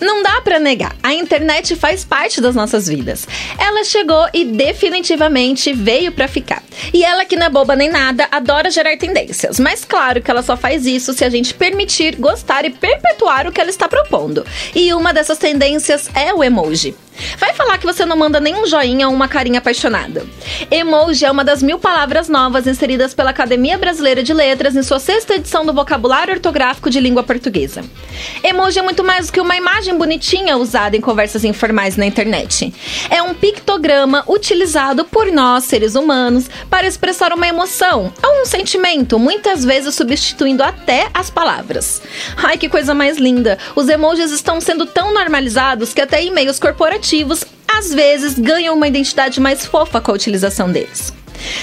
Não dá pra negar, a internet faz parte das nossas vidas. Ela chegou e definitivamente veio pra ficar. E ela que não é boba nem nada, adora gerar tendências. Mas claro que ela só faz isso se a gente permitir, gostar e perpetuar o que ela está propondo. E uma dessas tendências é o emoji. Vai falar que você não manda nenhum joinha ou uma carinha apaixonada. Emoji é uma das mil palavras novas inseridas pela Academia Brasileira de Letras em sua sexta edição do Vocabulário Ortográfico de Língua Portuguesa. Emoji é muito mais do que uma imagem bonitinha usada em conversas informais na internet. É um pictograma utilizado por nós, seres humanos, para expressar uma emoção ou um sentimento, muitas vezes substituindo até as palavras. Ai, que coisa mais linda! Os emojis estão sendo tão normalizados que até e-mails corporativos às vezes ganham uma identidade mais fofa com a utilização deles.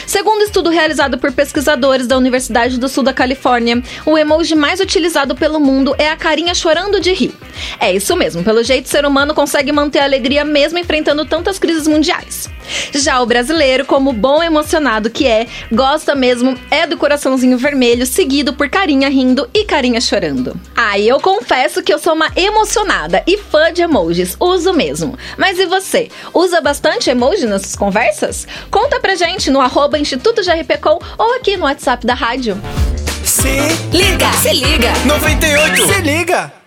Segundo estudo realizado por pesquisadores da Universidade do Sul da Califórnia, o emoji mais utilizado pelo mundo é a carinha chorando de rir. É isso mesmo, pelo jeito o ser humano consegue manter a alegria mesmo enfrentando tantas crises mundiais. Já o brasileiro, como bom emocionado que é, gosta mesmo é do coraçãozinho vermelho, seguido por carinha rindo e carinha chorando. Ah, e eu confesso que eu sou uma emocionada e fã de emojis, uso mesmo. Mas e você? Usa bastante emoji nas suas conversas? Conta pra gente no arroba Instituto GRPcom ou aqui no WhatsApp da rádio. Se Liga, se liga. 98, se liga!